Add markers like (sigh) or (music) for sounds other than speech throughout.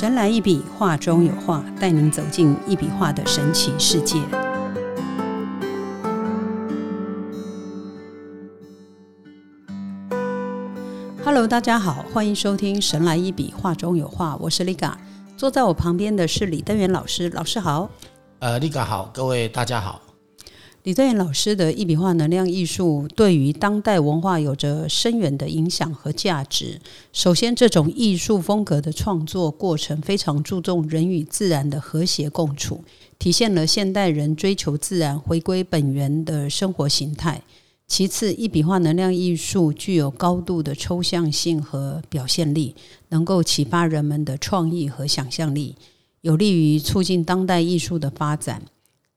神来一笔，画中有画，带您走进一笔画的神奇世界。Hello，大家好，欢迎收听《神来一笔，画中有画》，我是 Liga，坐在我旁边的是李登元老师，老师好。呃，Liga 好，各位大家好。李登元老师的一笔画能量艺术对于当代文化有着深远的影响和价值。首先，这种艺术风格的创作过程非常注重人与自然的和谐共处，体现了现代人追求自然、回归本源的生活形态。其次，一笔画能量艺术具有高度的抽象性和表现力，能够启发人们的创意和想象力，有利于促进当代艺术的发展。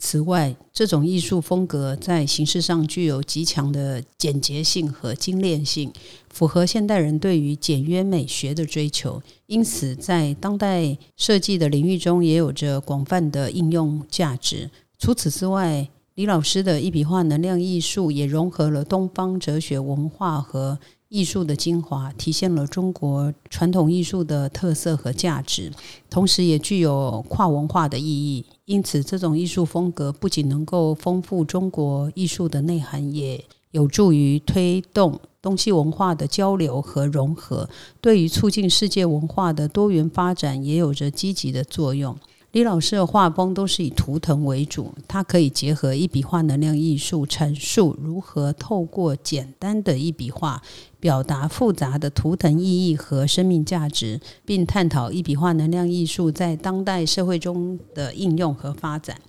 此外，这种艺术风格在形式上具有极强的简洁性和精炼性，符合现代人对于简约美学的追求，因此在当代设计的领域中也有着广泛的应用价值。除此之外，李老师的一笔画能量艺术也融合了东方哲学文化和。艺术的精华体现了中国传统艺术的特色和价值，同时也具有跨文化的意义。因此，这种艺术风格不仅能够丰富中国艺术的内涵，也有助于推动东西文化的交流和融合，对于促进世界文化的多元发展也有着积极的作用。李老师的画风都是以图腾为主，他可以结合一笔画能量艺术，阐述如何透过简单的一笔画，表达复杂的图腾意义和生命价值，并探讨一笔画能量艺术在当代社会中的应用和发展。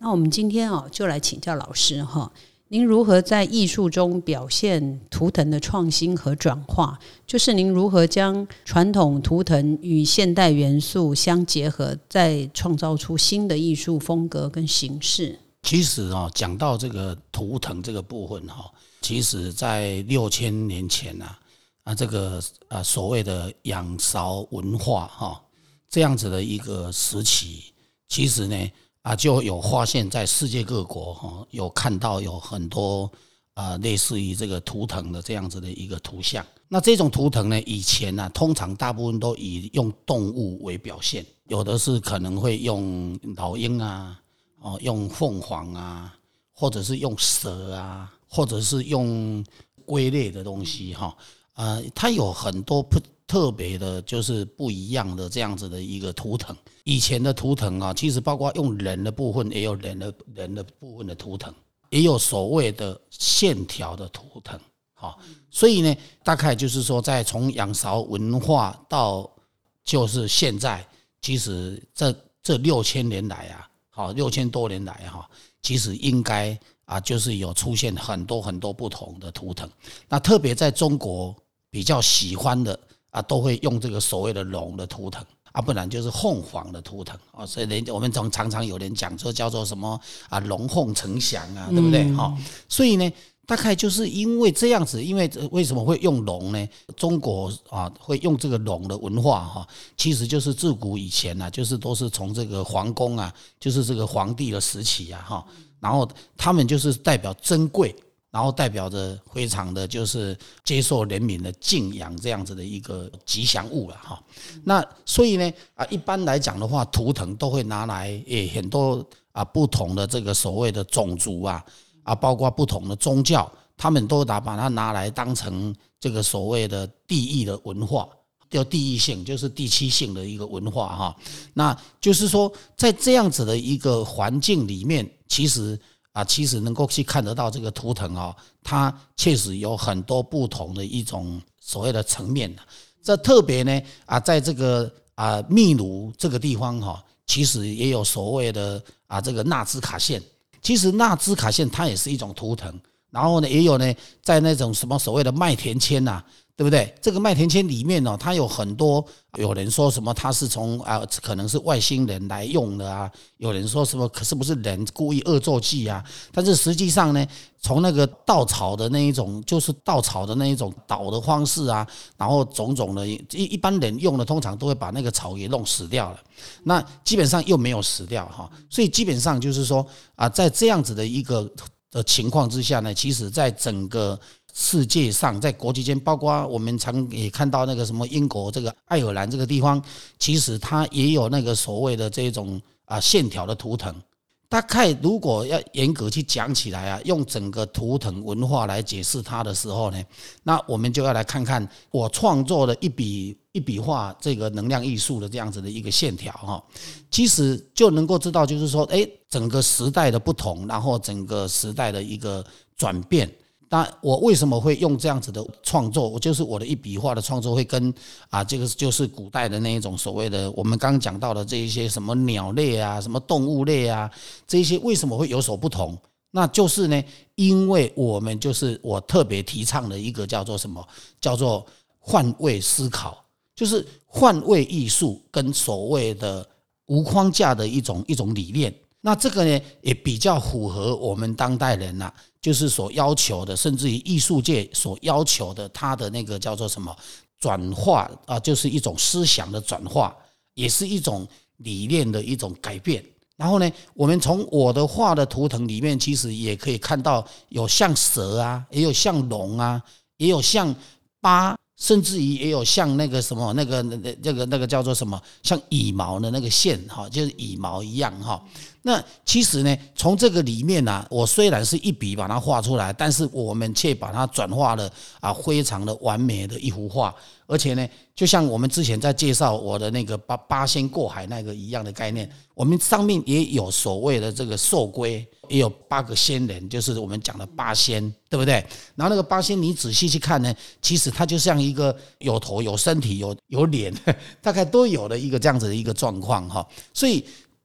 那我们今天哦，就来请教老师哈。您如何在艺术中表现图腾的创新和转化？就是您如何将传统图腾与现代元素相结合，再创造出新的艺术风格跟形式？其实啊，讲到这个图腾这个部分哈，其实在六千年前呐啊，这个啊所谓的仰韶文化哈这样子的一个时期，其实呢。啊，就有发现，在世界各国哈，有看到有很多啊，类似于这个图腾的这样子的一个图像。那这种图腾呢，以前呢，通常大部分都以用动物为表现，有的是可能会用老鹰啊，哦，用凤凰啊，或者是用蛇啊，或者是用龟类的东西哈。啊，它有很多不。特别的，就是不一样的这样子的一个图腾。以前的图腾啊，其实包括用人的部分，也有人的人的部分的图腾，也有所谓的线条的图腾。好，所以呢，大概就是说，在从仰韶文化到就是现在，其实这这六千年来啊，好六千多年来哈，其实应该啊，就是有出现很多很多不同的图腾。那特别在中国比较喜欢的。啊，都会用这个所谓的龙的图腾啊，不然就是凤凰的图腾啊，所以人我们常常常有人讲说叫做什么啊，龙凤呈祥啊，对不对？哈，所以呢，大概就是因为这样子，因为为什么会用龙呢？中国啊，会用这个龙的文化哈，其实就是自古以前呢，就是都是从这个皇宫啊，就是这个皇帝的时期啊，哈，然后他们就是代表珍贵。然后代表着非常的就是接受人民的敬仰这样子的一个吉祥物了哈。那所以呢啊，一般来讲的话，图腾都会拿来诶很多啊不同的这个所谓的种族啊啊，包括不同的宗教，他们都拿把它拿来当成这个所谓的地域的文化，叫地域性，就是地区性的一个文化哈。那就是说，在这样子的一个环境里面，其实。啊，其实能够去看得到这个图腾啊，它确实有很多不同的一种所谓的层面这特别呢啊，在这个啊秘鲁这个地方哈，其实也有所谓的啊这个纳兹卡线。其实纳兹卡线它也是一种图腾，然后呢也有呢在那种什么所谓的麦田签呐。对不对？这个麦田圈里面呢，它有很多，有人说什么它是从啊，可能是外星人来用的啊，有人说什么可是不是人故意恶作剧啊？但是实际上呢，从那个稻草的那一种，就是稻草的那一种倒的方式啊，然后种种的，一一般人用的通常都会把那个草给弄死掉了，那基本上又没有死掉哈，所以基本上就是说啊，在这样子的一个的情况之下呢，其实在整个。世界上，在国际间，包括我们常也看到那个什么英国这个爱尔兰这个地方，其实它也有那个所谓的这种啊线条的图腾。大概如果要严格去讲起来啊，用整个图腾文化来解释它的时候呢，那我们就要来看看我创作的一笔一笔画这个能量艺术的这样子的一个线条哈，其实就能够知道，就是说，哎，整个时代的不同，然后整个时代的一个转变。那我为什么会用这样子的创作？我就是我的一笔画的创作会跟啊，这个就是古代的那一种所谓的我们刚刚讲到的这一些什么鸟类啊、什么动物类啊，这些为什么会有所不同？那就是呢，因为我们就是我特别提倡的一个叫做什么？叫做换位思考，就是换位艺术跟所谓的无框架的一种一种理念。那这个呢，也比较符合我们当代人呐。就是所要求的，甚至于艺术界所要求的，它的那个叫做什么转化啊，就是一种思想的转化，也是一种理念的一种改变。然后呢，我们从我的画的图腾里面，其实也可以看到有像蛇啊，也有像龙啊，也有像八。甚至于也有像那个什么那个那那这个那个叫做什么像羽毛的那个线哈，就是羽毛一样哈。那其实呢，从这个里面呢，我虽然是一笔把它画出来，但是我们却把它转化了啊，非常的完美的一幅画。而且呢，就像我们之前在介绍我的那个八八仙过海那个一样的概念，我们上面也有所谓的这个寿龟，也有八个仙人，就是我们讲的八仙，对不对？然后那个八仙，你仔细去看呢，其实它就像一个有头、有身体、有有脸，(laughs) 大概都有的一个这样子的一个状况哈。所以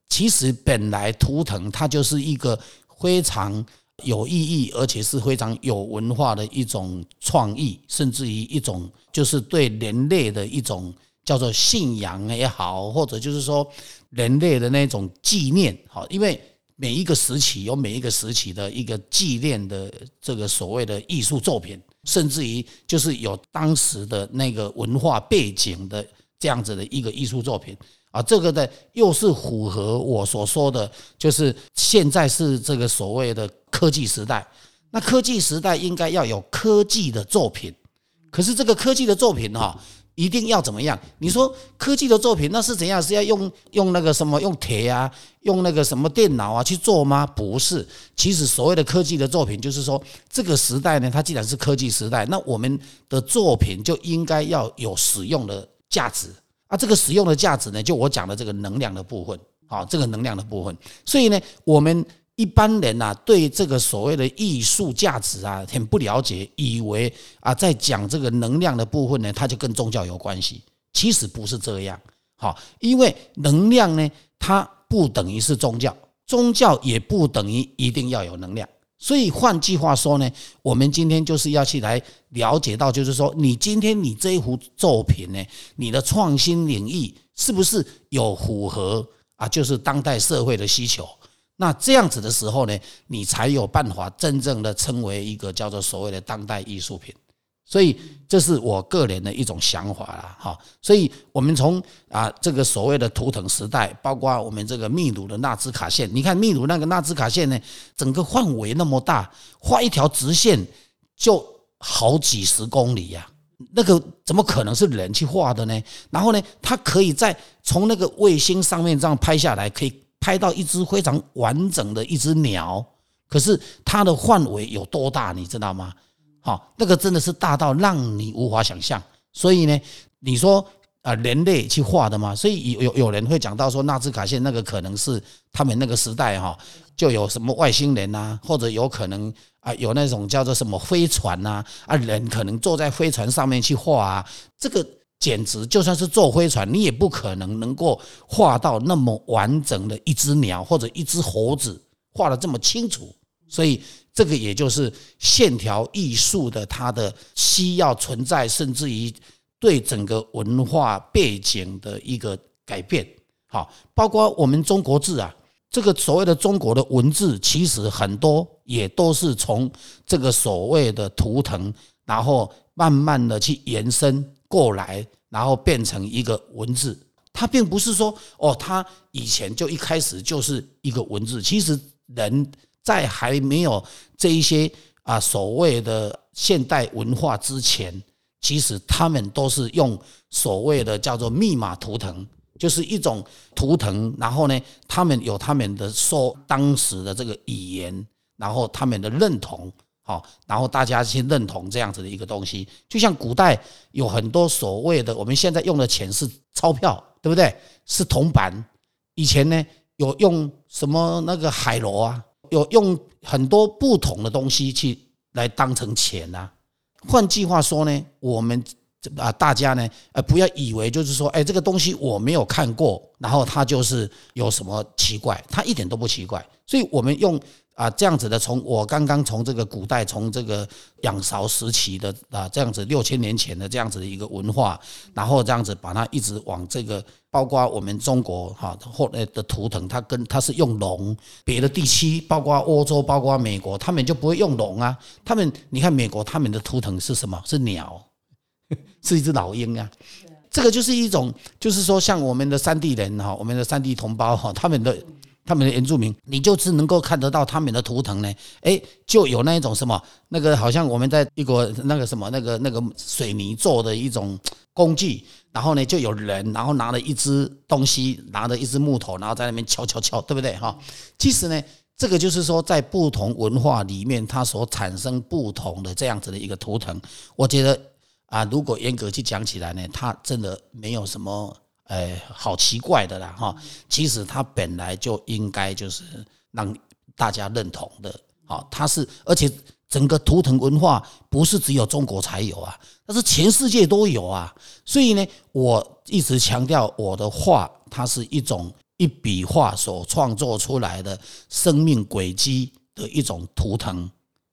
其实本来图腾它就是一个非常。有意义，而且是非常有文化的一种创意，甚至于一种就是对人类的一种叫做信仰也好，或者就是说人类的那种纪念，好，因为每一个时期有每一个时期的一个纪念的这个所谓的艺术作品，甚至于就是有当时的那个文化背景的这样子的一个艺术作品。啊，这个呢又是符合我所说的，就是现在是这个所谓的科技时代。那科技时代应该要有科技的作品，可是这个科技的作品哈，一定要怎么样？你说科技的作品那是怎样？是要用用那个什么用铁啊，用那个什么电脑啊去做吗？不是，其实所谓的科技的作品，就是说这个时代呢，它既然是科技时代，那我们的作品就应该要有使用的价值。啊，这个使用的价值呢，就我讲的这个能量的部分，好，这个能量的部分。所以呢，我们一般人呐，对这个所谓的艺术价值啊，很不了解，以为啊，在讲这个能量的部分呢，它就跟宗教有关系。其实不是这样，好，因为能量呢，它不等于是宗教，宗教也不等于一定要有能量。所以换句话说呢，我们今天就是要去来了解到，就是说，你今天你这一幅作品呢，你的创新领域是不是有符合啊？就是当代社会的需求？那这样子的时候呢，你才有办法真正的称为一个叫做所谓的当代艺术品。所以这是我个人的一种想法啦，哈。所以我们从啊这个所谓的图腾时代，包括我们这个秘鲁的纳兹卡线，你看秘鲁那个纳兹卡线呢，整个范围那么大，画一条直线就好几十公里呀，那个怎么可能是人去画的呢？然后呢，它可以在从那个卫星上面这样拍下来，可以拍到一只非常完整的一只鸟，可是它的范围有多大，你知道吗？好，那个真的是大到让你无法想象。所以呢，你说啊，人类去画的嘛？所以有有有人会讲到说，纳兹卡线那个可能是他们那个时代哈，就有什么外星人呐，或者有可能啊，有那种叫做什么飞船呐，啊，人可能坐在飞船上面去画啊。这个简直就算是坐飞船，你也不可能能够画到那么完整的一只鸟或者一只猴子，画的这么清楚。所以。这个也就是线条艺术的它的需要存在，甚至于对整个文化背景的一个改变。好，包括我们中国字啊，这个所谓的中国的文字，其实很多也都是从这个所谓的图腾，然后慢慢的去延伸过来，然后变成一个文字。它并不是说哦，它以前就一开始就是一个文字。其实人。在还没有这一些啊所谓的现代文化之前，其实他们都是用所谓的叫做密码图腾，就是一种图腾，然后呢，他们有他们的说当时的这个语言，然后他们的认同，好，然后大家去认同这样子的一个东西，就像古代有很多所谓的我们现在用的钱是钞票，对不对？是铜板，以前呢有用什么那个海螺啊，有用很多不同的东西去。来当成钱呐？换句话说呢，我们啊，大家呢，呃，不要以为就是说，哎，这个东西我没有看过，然后它就是有什么奇怪，它一点都不奇怪。所以我们用。啊，这样子的，从我刚刚从这个古代，从这个仰韶时期的啊，这样子六千年前的这样子的一个文化，然后这样子把它一直往这个，包括我们中国哈后来的图腾，它跟它是用龙，别的地区，包括欧洲，包括美国，他们就不会用龙啊。他们你看美国他们的图腾是什么？是鸟，(laughs) 是一只老鹰啊。这个就是一种，就是说像我们的山地人哈，我们的山地同胞哈，他们的。他们的原住民，你就是能够看得到他们的图腾呢，哎，就有那一种什么，那个好像我们在一个那个什么那个那个水泥做的一种工具，然后呢就有人，然后拿了一只东西，拿着一只木头，然后在那边敲敲敲，对不对哈？其实呢，这个就是说在不同文化里面，它所产生不同的这样子的一个图腾。我觉得啊，如果严格去讲起来呢，它真的没有什么。哎，好奇怪的啦哈！其实它本来就应该就是让大家认同的，好，它是而且整个图腾文化不是只有中国才有啊，它是全世界都有啊。所以呢，我一直强调我的画，它是一种一笔画所创作出来的生命轨迹的一种图腾，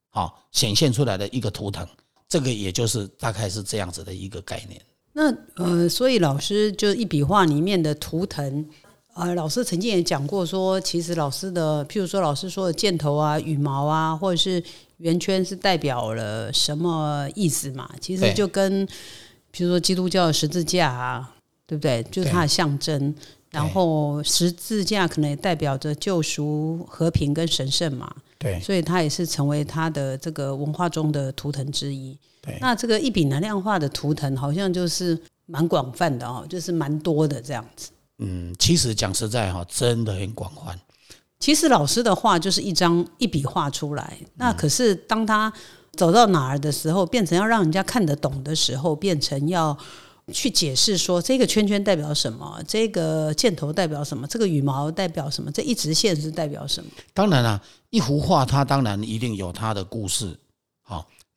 好，显现出来的一个图腾，这个也就是大概是这样子的一个概念。那呃，所以老师就一笔画里面的图腾，呃，老师曾经也讲过说，其实老师的，譬如说老师说的箭头啊、羽毛啊，或者是圆圈是代表了什么意思嘛？其实就跟，譬如说基督教的十字架啊，对不对？就是它的象征。然后十字架可能也代表着救赎、和平跟神圣嘛。对，所以它也是成为它的这个文化中的图腾之一。那这个一笔能量化的图腾好像就是蛮广泛的哦，就是蛮多的这样子。嗯，其实讲实在哈，真的很广泛。其实老师的画就是一张一笔画出来，那可是当他走到哪儿的时候，变成要让人家看得懂的时候，变成要去解释说这个圈圈代表什么，这个箭头代表什么，这个羽毛代表什么，这一直线是代表什么？当然了，一幅画它当然一定有它的故事，好。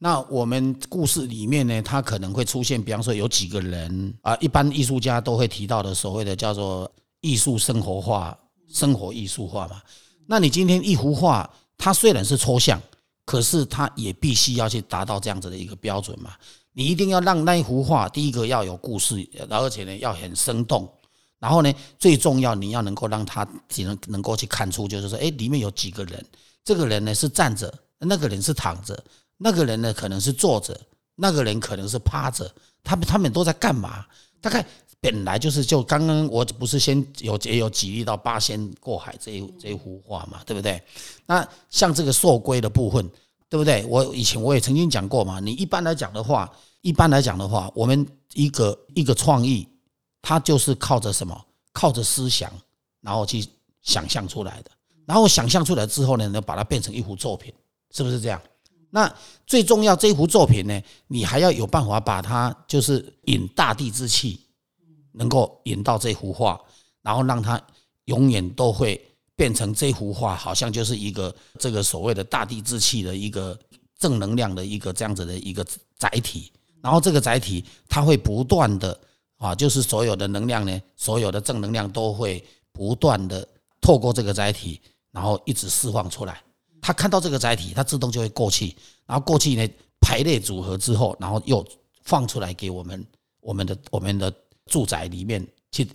那我们故事里面呢，它可能会出现，比方说有几个人啊，一般艺术家都会提到的所谓的叫做艺术生活化、生活艺术化嘛。那你今天一幅画，它虽然是抽象，可是它也必须要去达到这样子的一个标准嘛。你一定要让那一幅画，第一个要有故事，而且呢要很生动。然后呢，最重要你要能够让他只能能够去看出，就是说，哎，里面有几个人，这个人呢是站着，那个人是躺着。那个人呢，可能是坐着；那个人可能是趴着。他们他们都在干嘛？大概本来就是就刚刚我不是先有也有举例到八仙过海这一这一幅画嘛，对不对？那像这个寿龟的部分，对不对？我以前我也曾经讲过嘛。你一般来讲的话，一般来讲的话，我们一个一个创意，它就是靠着什么？靠着思想，然后去想象出来的。然后想象出来之后呢，能把它变成一幅作品，是不是这样？那最重要，这幅作品呢，你还要有办法把它就是引大地之气，能够引到这幅画，然后让它永远都会变成这幅画，好像就是一个这个所谓的大地之气的一个正能量的一个这样子的一个载体。然后这个载体它会不断的啊，就是所有的能量呢，所有的正能量都会不断的透过这个载体，然后一直释放出来。他看到这个载体，他自动就会过去，然后过去呢排列组合之后，然后又放出来给我们我们的我们的住宅里面去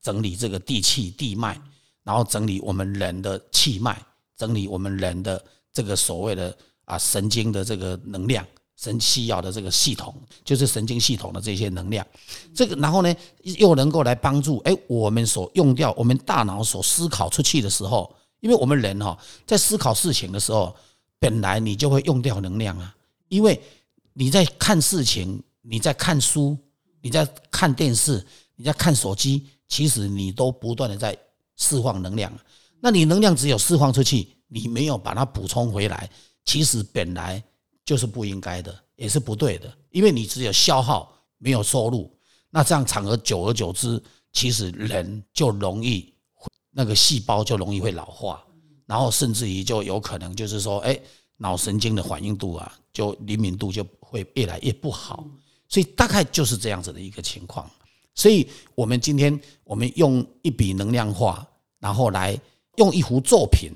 整理这个地气地脉，然后整理我们人的气脉，整理我们人的这个所谓的啊神经的这个能量，神需要的这个系统，就是神经系统的这些能量，这个然后呢又能够来帮助哎我们所用掉我们大脑所思考出去的时候。因为我们人哈，在思考事情的时候，本来你就会用掉能量啊。因为你在看事情，你在看书，你在看电视，你在看手机，其实你都不断的在释放能量。那你能量只有释放出去，你没有把它补充回来，其实本来就是不应该的，也是不对的，因为你只有消耗，没有收入。那这样长而久而久之，其实人就容易那个细胞就容易会老化，然后甚至于就有可能就是说，哎，脑神经的反应度啊，就灵敏度就会越来越不好。所以大概就是这样子的一个情况。所以我们今天我们用一笔能量化，然后来用一幅作品，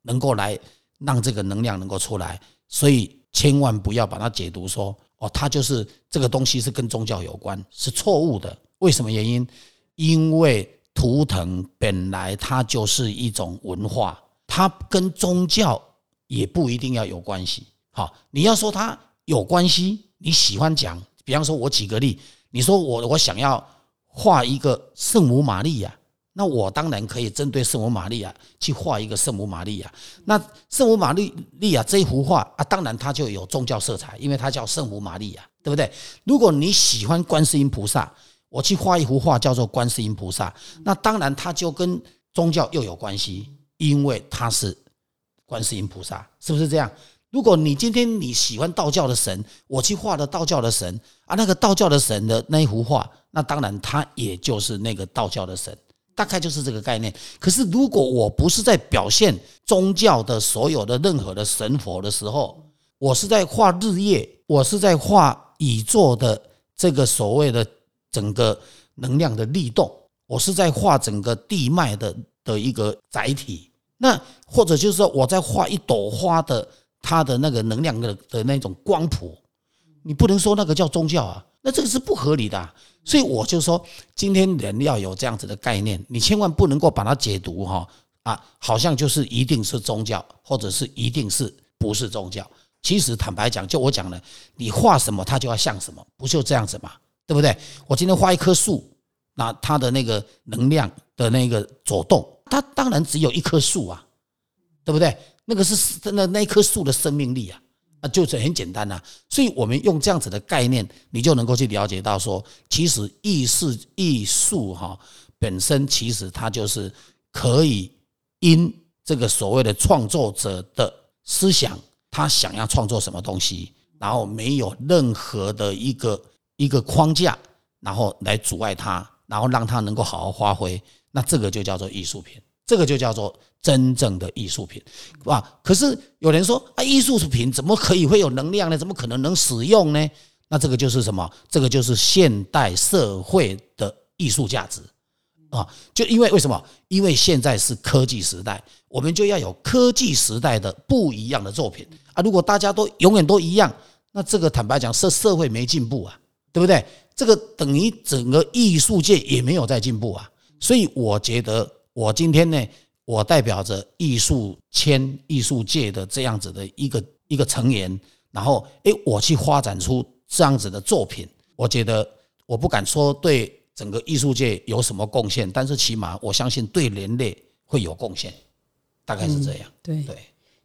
能够来让这个能量能够出来。所以千万不要把它解读说。哦，它就是这个东西是跟宗教有关，是错误的。为什么原因？因为图腾本来它就是一种文化，它跟宗教也不一定要有关系。好，你要说它有关系，你喜欢讲，比方说，我举个例，你说我我想要画一个圣母玛利亚。那我当然可以针对圣母玛利亚去画一个圣母玛利亚。那圣母玛利利亚这一幅画啊，当然它就有宗教色彩，因为它叫圣母玛利亚，对不对？如果你喜欢观世音菩萨，我去画一幅画叫做观世音菩萨，那当然它就跟宗教又有关系，因为它是观世音菩萨，是不是这样？如果你今天你喜欢道教的神，我去画的道教的神啊，那个道教的神的那一幅画，那当然它也就是那个道教的神。大概就是这个概念。可是，如果我不是在表现宗教的所有的任何的神佛的时候，我是在画日夜，我是在画宇宙的这个所谓的整个能量的力动，我是在画整个地脉的的一个载体。那或者就是说，我在画一朵花的它的那个能量的的那种光谱，你不能说那个叫宗教啊。那这个是不合理的，所以我就说，今天人要有这样子的概念，你千万不能够把它解读哈啊，好像就是一定是宗教，或者是一定是不是宗教。其实坦白讲，就我讲的，你画什么，它就要像什么，不就这样子嘛，对不对？我今天画一棵树，那它的那个能量的那个走动，它当然只有一棵树啊，对不对？那个是那那棵树的生命力啊。啊，就是很简单呐，所以我们用这样子的概念，你就能够去了解到说，其实艺术艺术哈本身其实它就是可以因这个所谓的创作者的思想，他想要创作什么东西，然后没有任何的一个一个框架，然后来阻碍他，然后让他能够好好发挥，那这个就叫做艺术品。这个就叫做真正的艺术品，啊！可是有人说啊，艺术品怎么可以会有能量呢？怎么可能能使用呢？那这个就是什么？这个就是现代社会的艺术价值啊！就因为为什么？因为现在是科技时代，我们就要有科技时代的不一样的作品啊！如果大家都永远都一样，那这个坦白讲，社社会没进步啊，对不对？这个等于整个艺术界也没有在进步啊！所以我觉得。我今天呢，我代表着艺术圈、艺术界的这样子的一个一个成员，然后诶，我去发展出这样子的作品。我觉得我不敢说对整个艺术界有什么贡献，但是起码我相信对人类会有贡献，大概是这样。对对，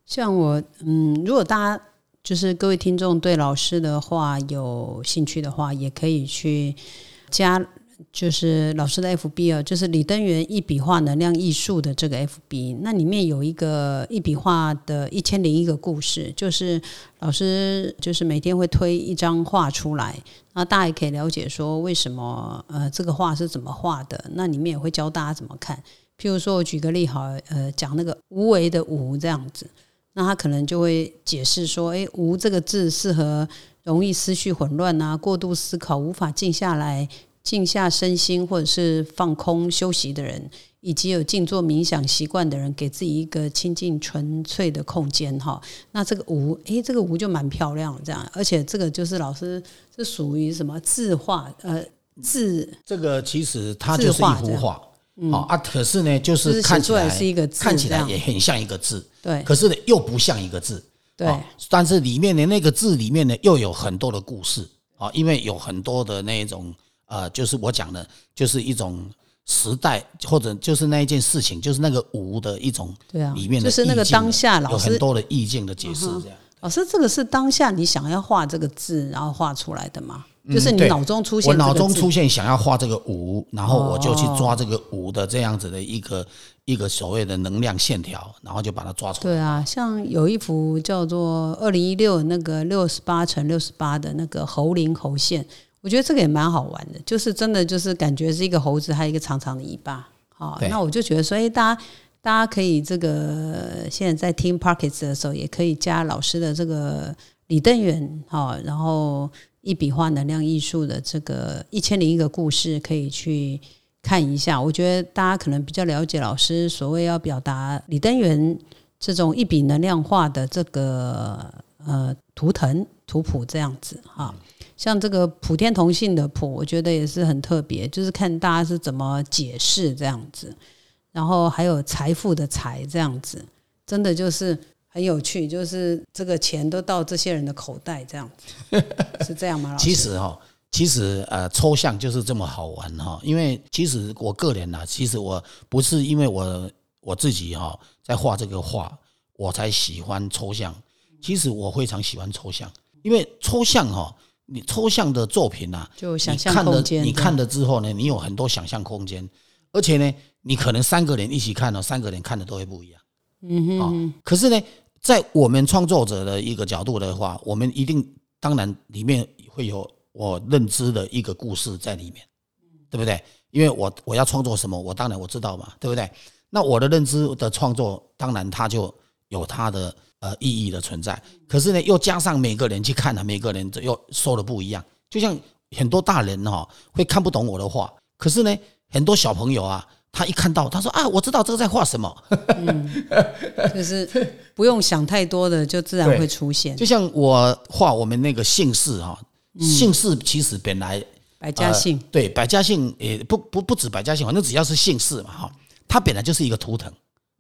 像我嗯，如果大家就是各位听众对老师的话有兴趣的话，也可以去加。就是老师的 FB 啊，就是李登元一笔画能量艺术的这个 FB，那里面有一个一笔画的一千零一个故事，就是老师就是每天会推一张画出来，那大家也可以了解说为什么呃这个画是怎么画的，那里面也会教大家怎么看。譬如说我举个例好，呃讲那个无为的无这样子，那他可能就会解释说，诶，无这个字适合容易思绪混乱啊，过度思考，无法静下来。静下身心，或者是放空休息的人，以及有静坐冥想习惯的人，给自己一个清净纯粹的空间哈。那这个无，诶，这个无就蛮漂亮，这样，而且这个就是老师是属于什么字画呃字，这个其实它就是一幅画，哦啊，可是呢，就是看起来是一个看起来也很像一个字，对，可是呢又不像一个字，对，但是里面的那个字里面呢又有很多的故事啊，因为有很多的那种。呃，就是我讲的，就是一种时代，或者就是那一件事情，就是那个无的一种，对啊，里面的就是那个当下，有很多的意境的解释，这样。老师，这个是当下你想要画这个字，然后画出来的吗？嗯就是你脑中出现我脑中出现想要画这个五，然后我就去哦抓这个五的这样子的一个一个所谓的能量线条，然后就把它抓出来。对啊，像有一幅叫做二零一六那个六十八乘六十八的那个猴灵猴线，我觉得这个也蛮好玩的，就是真的就是感觉是一个猴子，还有一个长长的尾巴。好、对那我就觉得说，哎，大家大家可以这个现在在听 Pockets 的时候，也可以加老师的这个李登远，好、然后一笔画能量艺术的这个一千零一个故事，可以去看一下。我觉得大家可能比较了解老师所谓要表达李登元这种一笔能量化的这个呃图腾图谱这样子哈。像这个普天同庆的谱，我觉得也是很特别，就是看大家是怎么解释这样子。然后还有财富的财这样子，真的就是很有趣，就是这个钱都到这些人的口袋这样子，是这样吗？其实哈、其实呃，抽象就是这么好玩哈、因为其实我个人呐、其实我不是因为我我自己哈、在画这个画，我才喜欢抽象。其实我非常喜欢抽象，因为抽象哈、你抽象的作品呐、就想象空间你看了之后呢，你有很多想象空间，而且呢，你可能三个人一起看哦，三个人看的都会不一样。嗯哼、可是呢，在我们创作者的一个角度的话，我们一定当然里面会有我认知的一个故事在里面，对不对？因为我我要创作什么，我当然我知道嘛，对不对？那我的认知的创作，当然它就有它的呃意义的存在。可是呢，又加上每个人去看了，每个人又说的不一样。就像很多大人哈、会看不懂我的画，可是呢，很多小朋友啊，他一看到他说啊，我知道这个在画什么。就是不用想太多的，就自然会出现就像我画我们那个姓氏哈、姓氏其实本来百家姓。呃对百家姓也不不不止百家姓，反正只要是姓氏嘛哈，它本来就是一个图腾。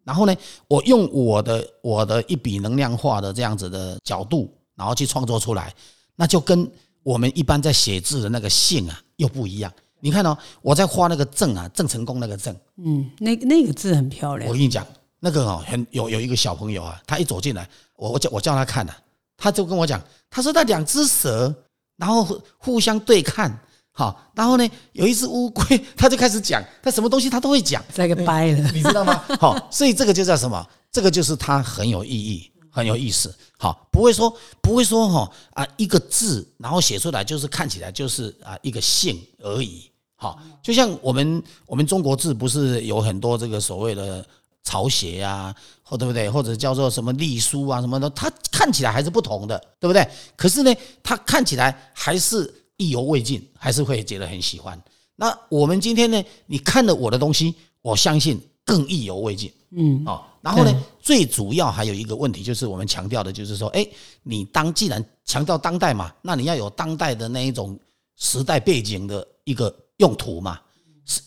然后呢，我用我的我的一笔能量化的这样子的角度，然后去创作出来，那就跟我们一般在写字的那个姓啊又不一样。你看哦，我在画那个郑啊，郑成功那个郑，嗯，那那个字很漂亮我。跟你讲，那个哦，很有有一个小朋友啊，他一走进来，我我叫我叫他看啊，他就跟我讲，他说那两只蛇，然后互互相对看，好，然后呢有一只乌龟，他就开始讲，他什么东西他都会讲，再给掰了，你知道吗？好，所以这个就叫什么？这个就是它很有意义，很有意思。好，不会说不会说哈啊一个字，然后写出来就是看起来就是啊一个姓而已。好，就像我们我们中国字不是有很多这个所谓的朝写啊，或对不对？或者叫做什么隶书啊什么的，它看起来还是不同的，对不对？可是呢，它看起来还是意犹未尽，还是会觉得很喜欢。那我们今天呢，你看了我的东西，我相信更意犹未尽。嗯，哦，然后呢，最主要还有一个问题，就是我们强调的，就是说，哎，你当既然强调当代嘛，那你要有当代的那一种时代背景的一个用途嘛，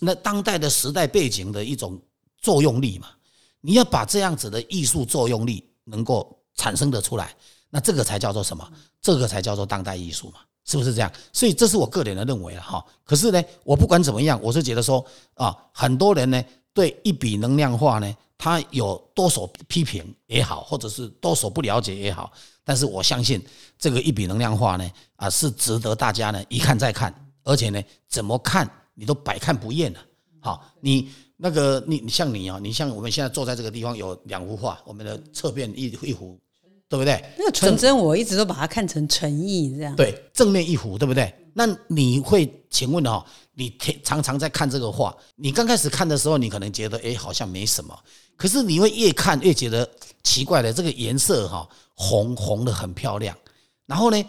那当代的时代背景的一种作用力嘛，你要把这样子的艺术作用力能够产生得出来，那这个才叫做什么？这个才叫做当代艺术嘛，是不是这样？所以这是我个人的认为了哈。可是呢，我不管怎么样，我是觉得说啊，很多人呢对一笔能量画呢，他有多所批评也好，或者是多所不了解也好，但是我相信这个一笔能量画呢，啊是值得大家呢一看再看，而且呢怎么看你都百看不厌的。好，你那个你你像你啊，你像我们现在坐在这个地方有两幅画，我们的侧边一一幅，对不对？那个纯真我一直都把它看成诚意这样。对，正面一幅，对不对？那你会请问哦，你天常常在看这个画，你刚开始看的时候，你可能觉得哎好像没什么，可是你会越看越觉得奇怪的，这个颜色哈、红红的很漂亮，然后呢，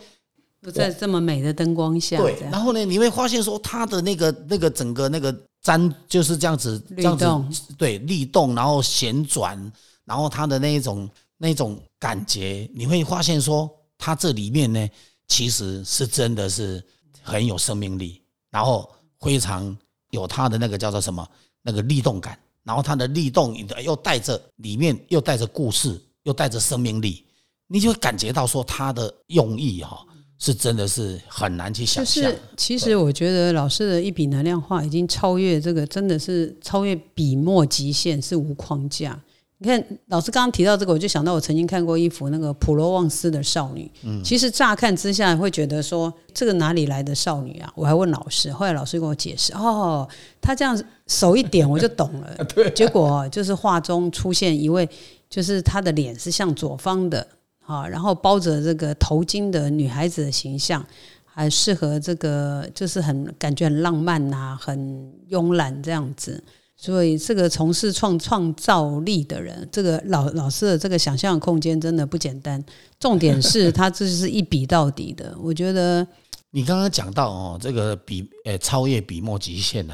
不在这么美的灯光下，然后呢，你会发现说它的那个那个整个那个粘就是这样子，这律样子动。对律动，然后旋转，然后它的那一种那种感觉，你会发现说它这里面呢，其实是真的是很有生命力，然后非常有它的那个叫做什么那个律动感，然后它的律动又带着里面又带着故事，又带着生命力，你就会感觉到说它的用意哈、是真的是很难去想象就是。其实我觉得老师的一笔能量画已经超越这个，真的是超越笔墨极限，是无框架。你看，老师刚刚提到这个，我就想到我曾经看过一幅那个普罗旺斯的少女。嗯，其实乍看之下会觉得说，这个哪里来的少女啊？我还问老师，后来老师跟我解释，哦，她这样手一点我就懂了。(laughs) 对，结果就是画中出现一位，就是她的脸是向左方的，啊，然后包着这个头巾的女孩子的形象，还适合这个，就是很感觉很浪漫呐，很慵懒这样子。所以，这个从事创创造力的人，这个老老师的这个想象空间真的不简单。重点是 (laughs) 他这是一笔到底的。我觉得你刚刚讲到哦，这个笔呃超越笔墨极限呢。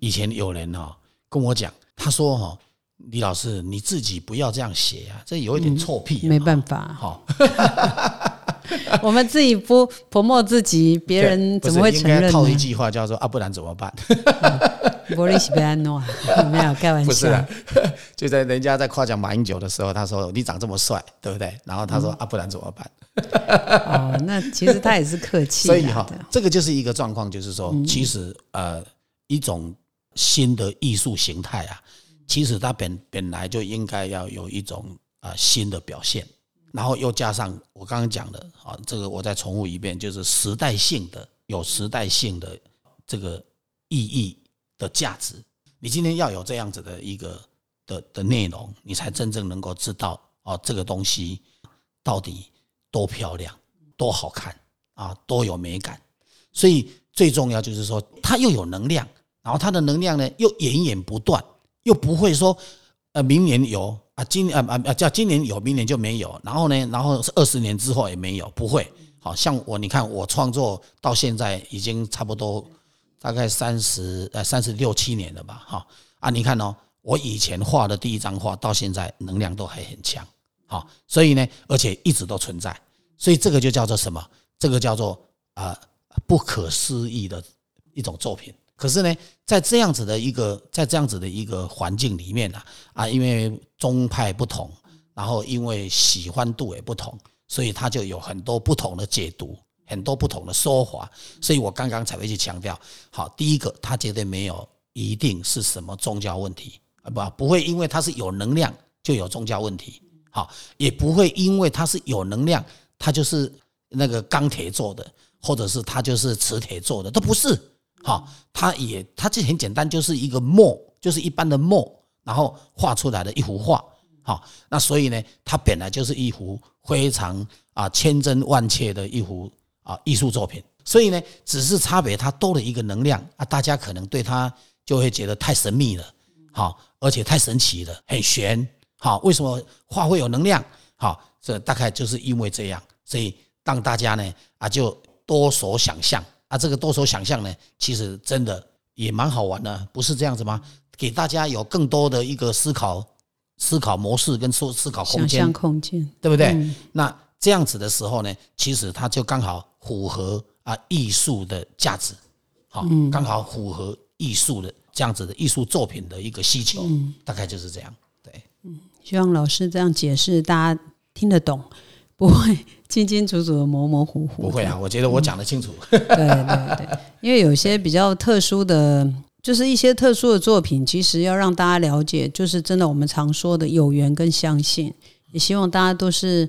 以前有人哈跟我讲，他说哈李老师你自己不要这样写啊，这有一点臭屁。没办法，(laughs) 好，(laughs) 我们自己不泼墨自己，别人怎么会承认？套一句话叫做啊，不然怎么办？(laughs) 玻璃是被安诺，没有开玩笑。不是，就在人家在夸奖马英九的时候，他说你长这么帅，对不对？然后他说啊，不然怎么办？哦，那其实他也是客气。所以哈，这个就是一个状况，就是说，其实呃，一种新的艺术形态啊，其实它本本来就应该要有一种啊新的表现，然后又加上我刚刚讲的啊，这个我再重复一遍，就是时代性的有时代性的这个意义。的价值，你今天要有这样子的一个的的内容，你才真正能够知道啊，这个东西到底多漂亮、多好看啊，多有美感。所以最重要就是说，它又有能量，然后它的能量呢又源源不断，又不会说呃明年有啊，今啊啊啊叫今年有，明年就没有。然后呢，然后是二十年之后也没有，不会。好像我你看我创作到现在已经差不多。大概三十呃三十六七年了吧，哈啊，你看哦，我以前画的第一张画到现在能量都还很强，好，所以呢，而且一直都存在，所以这个就叫做什么？这个叫做啊不可思议的一种作品。可是呢，在这样子的一个在这样子的一个环境里面呢，啊，因为宗派不同，然后因为喜欢度也不同，所以他就有很多不同的解读。很多不同的说法，所以我刚刚才会去强调。好，第一个，他绝对没有一定是什么宗教问题啊，不，不会因为它是有能量就有宗教问题。好，也不会因为它是有能量，它就是那个钢铁做的，或者是它就是磁铁做的，都不是。好，它也，它这很简单，就是一个墨，就是一般的墨，然后画出来的一幅画。好，那所以呢，它本来就是一幅非常啊千真万确的一幅。啊，艺术作品，所以呢，只是差别，它多了一个能量啊，大家可能对它就会觉得太神秘了，好，而且太神奇了，很玄，好，为什么画会有能量？好，这大概就是因为这样，所以让大家呢啊就多所想象啊，这个多所想象呢，其实真的也蛮好玩的，不是这样子吗？给大家有更多的一个思考思考模式跟思思考空间，空间，对不对？那这样子的时候呢，其实它就刚好。符合啊艺术的价值，好，刚好符合艺术的这样子的艺术作品的一个需求，大概就是这样。对，嗯，希望老师这样解释，大家听得懂，不会清清楚楚的模模糊糊。不会啊，我觉得我讲的清楚。(laughs) 对对对，因为有些比较特殊的，就是一些特殊的作品，其实要让大家了解，就是真的我们常说的有缘跟相信，也希望大家都是。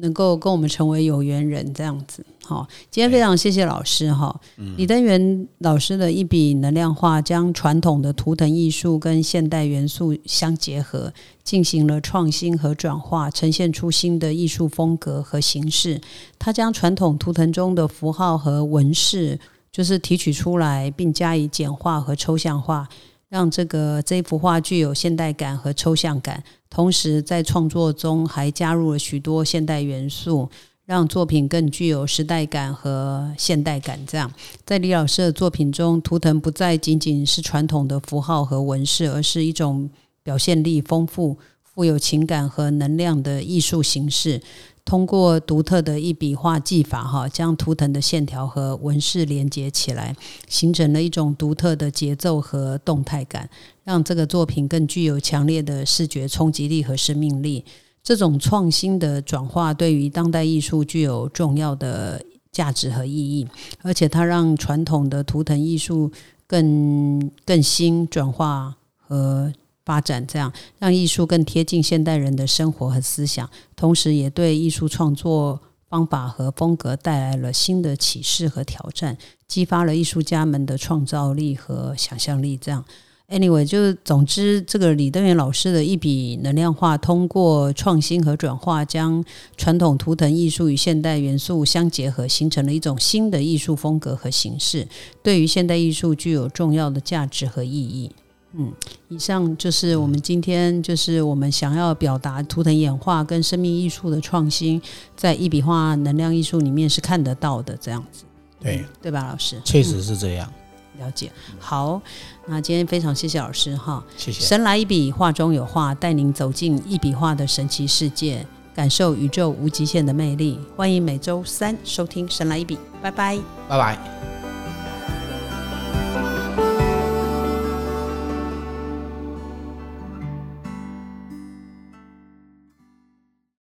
能够跟我们成为有缘人这样子，好，今天非常谢谢老师哈，李登元老师的一笔能量画，将传统的图腾艺术跟现代元素相结合，进行了创新和转化，呈现出新的艺术风格和形式。他将传统图腾中的符号和纹饰，就是提取出来，并加以简化和抽象化。让这个这幅画具有现代感和抽象感，同时在创作中还加入了许多现代元素，让作品更具有时代感和现代感。这样，在李老师的作品中，图腾不再仅仅是传统的符号和纹饰，而是一种表现力丰富、富有情感和能量的艺术形式。通过独特的一笔画技法，哈，将图腾的线条和纹饰连接起来，形成了一种独特的节奏和动态感，让这个作品更具有强烈的视觉冲击力和生命力。这种创新的转化对于当代艺术具有重要的价值和意义，而且它让传统的图腾艺术更更新、转化和。发展，这样让艺术更贴近现代人的生活和思想，同时也对艺术创作方法和风格带来了新的启示和挑战，激发了艺术家们的创造力和想象力。这样，anyway，就是总之，这个李登元老师的一笔能量画，通过创新和转化，将传统图腾艺术与现代元素相结合，形成了一种新的艺术风格和形式，对于现代艺术具有重要的价值和意义。嗯，以上就是我们今天就是我们想要表达图腾演化跟生命艺术的创新，在一笔画能量艺术里面是看得到的，这样子，对对吧，老师？确实是这样。了解。好，那今天非常谢谢老师哈。谢谢。神来一笔，画中有画，带您走进一笔画的神奇世界，感受宇宙无极限的魅力。欢迎每周三收听《神来一笔》，拜拜。拜拜。